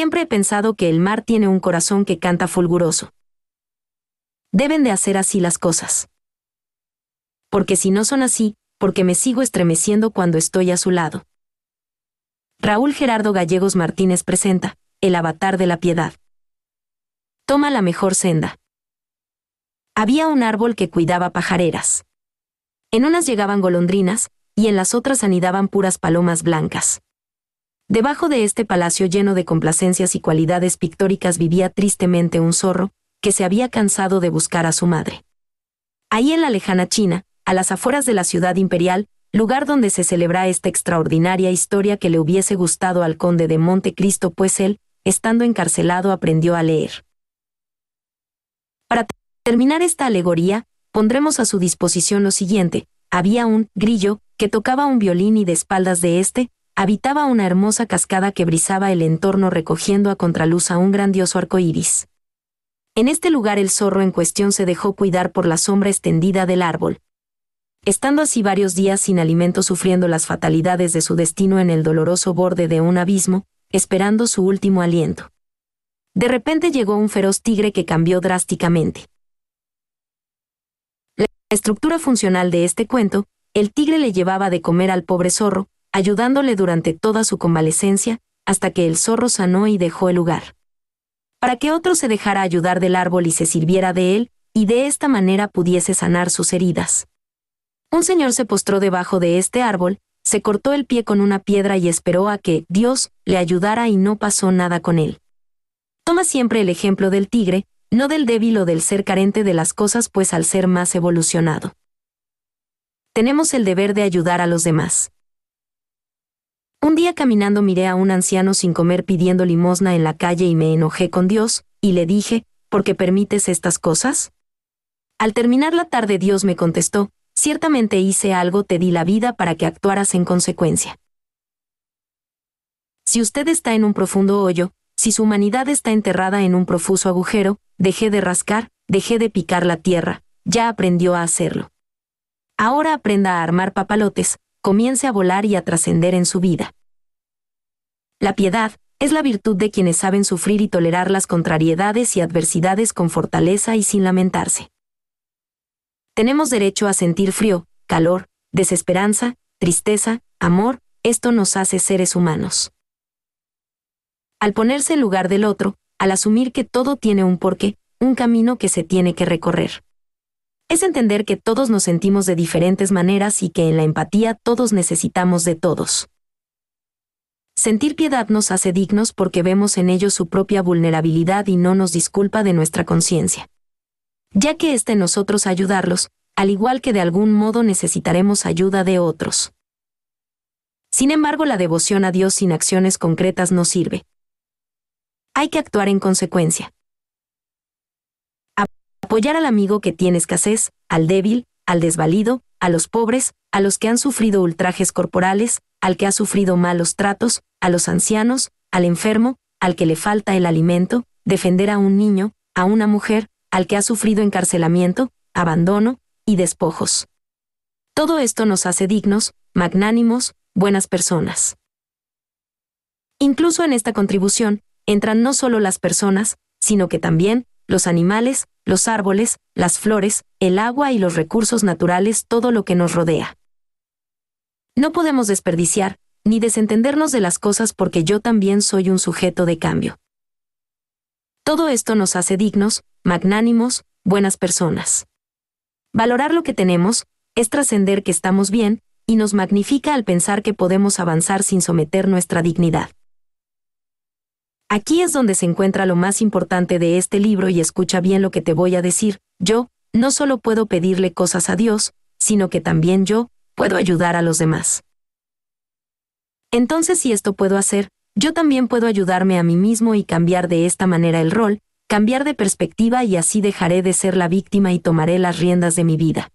Siempre he pensado que el mar tiene un corazón que canta fulguroso. Deben de hacer así las cosas. Porque si no son así, porque me sigo estremeciendo cuando estoy a su lado. Raúl Gerardo Gallegos Martínez presenta, El avatar de la piedad. Toma la mejor senda. Había un árbol que cuidaba pajareras. En unas llegaban golondrinas, y en las otras anidaban puras palomas blancas. Debajo de este palacio lleno de complacencias y cualidades pictóricas vivía tristemente un zorro, que se había cansado de buscar a su madre. Ahí en la lejana China, a las afueras de la ciudad imperial, lugar donde se celebra esta extraordinaria historia que le hubiese gustado al conde de Montecristo, pues él, estando encarcelado, aprendió a leer. Para terminar esta alegoría, pondremos a su disposición lo siguiente. Había un grillo que tocaba un violín y de espaldas de éste, habitaba una hermosa cascada que brisaba el entorno recogiendo a contraluz a un grandioso arco iris. En este lugar el zorro en cuestión se dejó cuidar por la sombra extendida del árbol, estando así varios días sin alimento sufriendo las fatalidades de su destino en el doloroso borde de un abismo, esperando su último aliento. De repente llegó un feroz tigre que cambió drásticamente. La estructura funcional de este cuento, el tigre le llevaba de comer al pobre zorro, ayudándole durante toda su convalecencia, hasta que el zorro sanó y dejó el lugar. Para que otro se dejara ayudar del árbol y se sirviera de él, y de esta manera pudiese sanar sus heridas. Un señor se postró debajo de este árbol, se cortó el pie con una piedra y esperó a que Dios le ayudara y no pasó nada con él. Toma siempre el ejemplo del tigre, no del débil o del ser carente de las cosas, pues al ser más evolucionado. Tenemos el deber de ayudar a los demás. Un día caminando miré a un anciano sin comer pidiendo limosna en la calle y me enojé con Dios, y le dije, ¿por qué permites estas cosas? Al terminar la tarde Dios me contestó, ciertamente hice algo, te di la vida para que actuaras en consecuencia. Si usted está en un profundo hoyo, si su humanidad está enterrada en un profuso agujero, dejé de rascar, dejé de picar la tierra, ya aprendió a hacerlo. Ahora aprenda a armar papalotes, comience a volar y a trascender en su vida. La piedad es la virtud de quienes saben sufrir y tolerar las contrariedades y adversidades con fortaleza y sin lamentarse. Tenemos derecho a sentir frío, calor, desesperanza, tristeza, amor, esto nos hace seres humanos. Al ponerse en lugar del otro, al asumir que todo tiene un porqué, un camino que se tiene que recorrer. Es entender que todos nos sentimos de diferentes maneras y que en la empatía todos necesitamos de todos. Sentir piedad nos hace dignos porque vemos en ellos su propia vulnerabilidad y no nos disculpa de nuestra conciencia ya que está en nosotros ayudarlos, al igual que de algún modo necesitaremos ayuda de otros. Sin embargo, la devoción a Dios sin acciones concretas no sirve. Hay que actuar en consecuencia. Apoyar al amigo que tiene escasez, al débil, al desvalido, a los pobres, a los que han sufrido ultrajes corporales, al que ha sufrido malos tratos, a los ancianos, al enfermo, al que le falta el alimento, defender a un niño, a una mujer, al que ha sufrido encarcelamiento, abandono y despojos. Todo esto nos hace dignos, magnánimos, buenas personas. Incluso en esta contribución, entran no solo las personas, sino que también los animales, los árboles, las flores, el agua y los recursos naturales, todo lo que nos rodea. No podemos desperdiciar, ni desentendernos de las cosas porque yo también soy un sujeto de cambio. Todo esto nos hace dignos, magnánimos, buenas personas. Valorar lo que tenemos, es trascender que estamos bien, y nos magnifica al pensar que podemos avanzar sin someter nuestra dignidad. Aquí es donde se encuentra lo más importante de este libro y escucha bien lo que te voy a decir, yo, no solo puedo pedirle cosas a Dios, sino que también yo, puedo ayudar a los demás. Entonces si esto puedo hacer, yo también puedo ayudarme a mí mismo y cambiar de esta manera el rol, cambiar de perspectiva y así dejaré de ser la víctima y tomaré las riendas de mi vida.